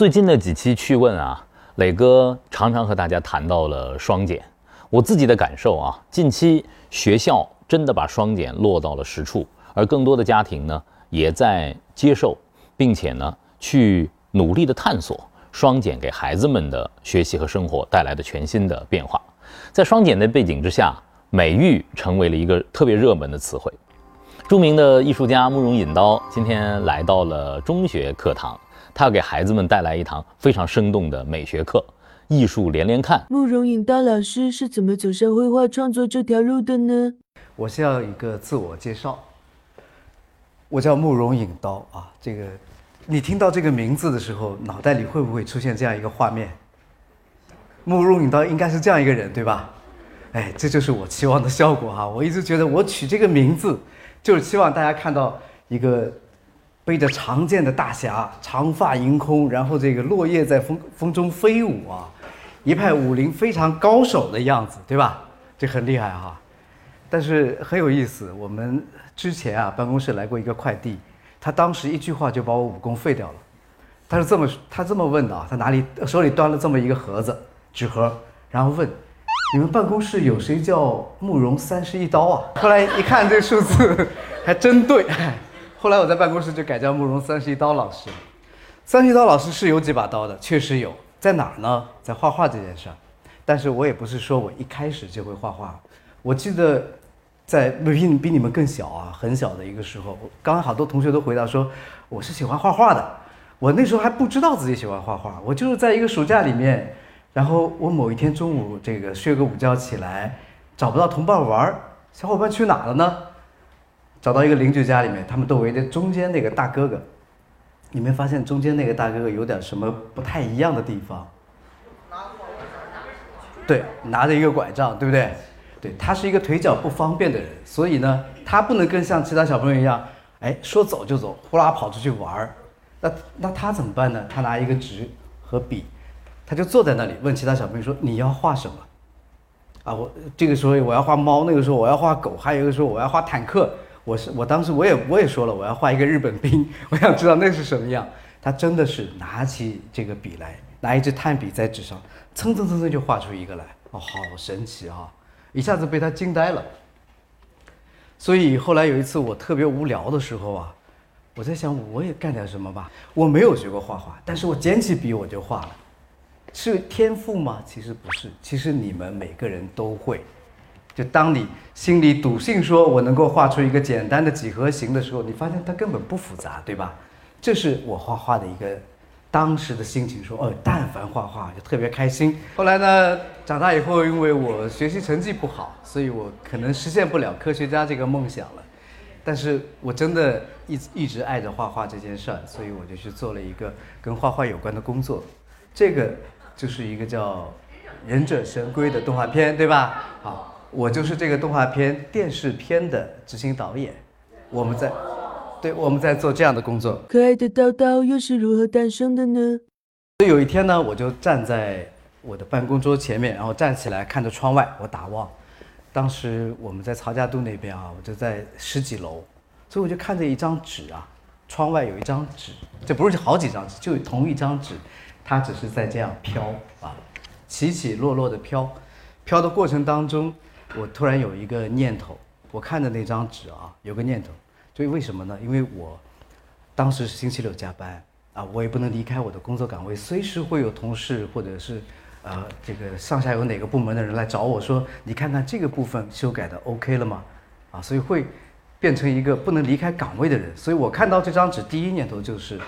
最近的几期趣问啊，磊哥常常和大家谈到了双减。我自己的感受啊，近期学校真的把双减落到了实处，而更多的家庭呢，也在接受，并且呢，去努力的探索双减给孩子们的学习和生活带来的全新的变化。在双减的背景之下，美育成为了一个特别热门的词汇。著名的艺术家慕容引刀今天来到了中学课堂。他要给孩子们带来一堂非常生动的美学课，艺术连连看。慕容引刀老师是怎么走上绘画创作这条路的呢？我先要一个自我介绍，我叫慕容引刀啊。这个，你听到这个名字的时候，脑袋里会不会出现这样一个画面？慕容引刀应该是这样一个人，对吧？哎，这就是我期望的效果哈。我一直觉得我取这个名字，就是希望大家看到一个。背着长剑的大侠，长发迎空，然后这个落叶在风风中飞舞啊，一派武林非常高手的样子，对吧？这很厉害哈。但是很有意思，我们之前啊办公室来过一个快递，他当时一句话就把我武功废掉了。他是这么他这么问的啊，他哪里手里端了这么一个盒子纸盒，然后问：你们办公室有谁叫慕容三十一刀啊？后来一看这数字，还真对。后来我在办公室就改叫慕容三十一刀老师。三十一刀老师是有几把刀的，确实有，在哪儿呢？在画画这件事儿。但是我也不是说我一开始就会画画。我记得在比比你们更小啊，很小的一个时候，刚刚好多同学都回答说我是喜欢画画的。我那时候还不知道自己喜欢画画，我就是在一个暑假里面，然后我某一天中午这个睡个午觉起来，找不到同伴玩，小伙伴去哪了呢？找到一个邻居家里面，他们都围着中间那个大哥哥。你没发现中间那个大哥哥有点什么不太一样的地方？对，拿着一个拐杖，对不对？对他是一个腿脚不方便的人，所以呢，他不能跟像其他小朋友一样，哎，说走就走，呼啦跑出去玩儿。那那他怎么办呢？他拿一个纸和笔，他就坐在那里问其他小朋友说：“你要画什么？”啊，我这个时候我要画猫，那个时候我要画狗，还有一个时候我要画坦克。我是我当时我也我也说了我要画一个日本兵，我想知道那是什么样。他真的是拿起这个笔来，拿一支炭笔在纸上蹭蹭蹭蹭就画出一个来，哦，好神奇啊！一下子被他惊呆了。所以后来有一次我特别无聊的时候啊，我在想我也干点什么吧。我没有学过画画，但是我捡起笔我就画了，是天赋吗？其实不是，其实你们每个人都会。就当你心里笃信说我能够画出一个简单的几何形的时候，你发现它根本不复杂，对吧？这是我画画的一个当时的心情，说哦，但凡画画就特别开心。后来呢，长大以后，因为我学习成绩不好，所以我可能实现不了科学家这个梦想了。但是我真的一一直爱着画画这件事儿，所以我就去做了一个跟画画有关的工作。这个就是一个叫《忍者神龟》的动画片，对吧？好。我就是这个动画片电视片的执行导演，我们在，对，我们在做这样的工作。可爱的叨叨又是如何诞生的呢？所以有一天呢，我就站在我的办公桌前面，然后站起来看着窗外，我打望。当时我们在曹家渡那边啊，我就在十几楼，所以我就看着一张纸啊，窗外有一张纸，这不是好几张纸，就同一张纸，它只是在这样飘啊，起起落落的飘，飘的过程当中。我突然有一个念头，我看着那张纸啊，有个念头，所以为什么呢？因为我当时是星期六加班啊，我也不能离开我的工作岗位，随时会有同事或者是呃这个上下有哪个部门的人来找我说，你看看这个部分修改的 OK 了吗？啊，所以会变成一个不能离开岗位的人。所以我看到这张纸，第一念头就是，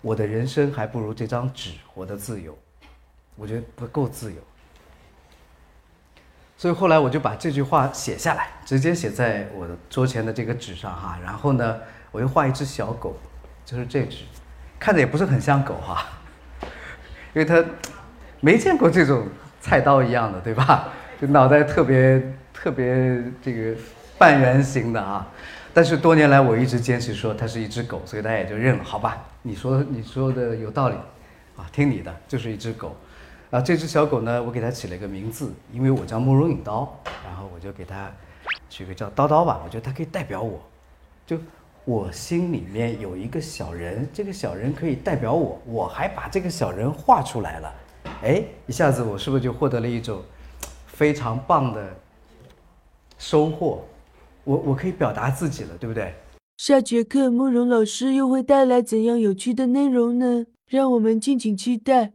我的人生还不如这张纸活得自由，我觉得不够自由。所以后来我就把这句话写下来，直接写在我的桌前的这个纸上哈。然后呢，我又画一只小狗，就是这只，看着也不是很像狗哈，因为它没见过这种菜刀一样的，对吧？就脑袋特别特别这个半圆形的啊。但是多年来我一直坚持说它是一只狗，所以大家也就认了，好吧？你说你说的有道理，啊，听你的，就是一只狗。啊，这只小狗呢，我给它起了一个名字，因为我叫慕容引刀，然后我就给它取个叫刀刀吧，我觉得它可以代表我。就我心里面有一个小人，这个小人可以代表我，我还把这个小人画出来了，哎，一下子我是不是就获得了一种非常棒的收获？我我可以表达自己了，对不对？下节课慕容老师又会带来怎样有趣的内容呢？让我们敬请期待。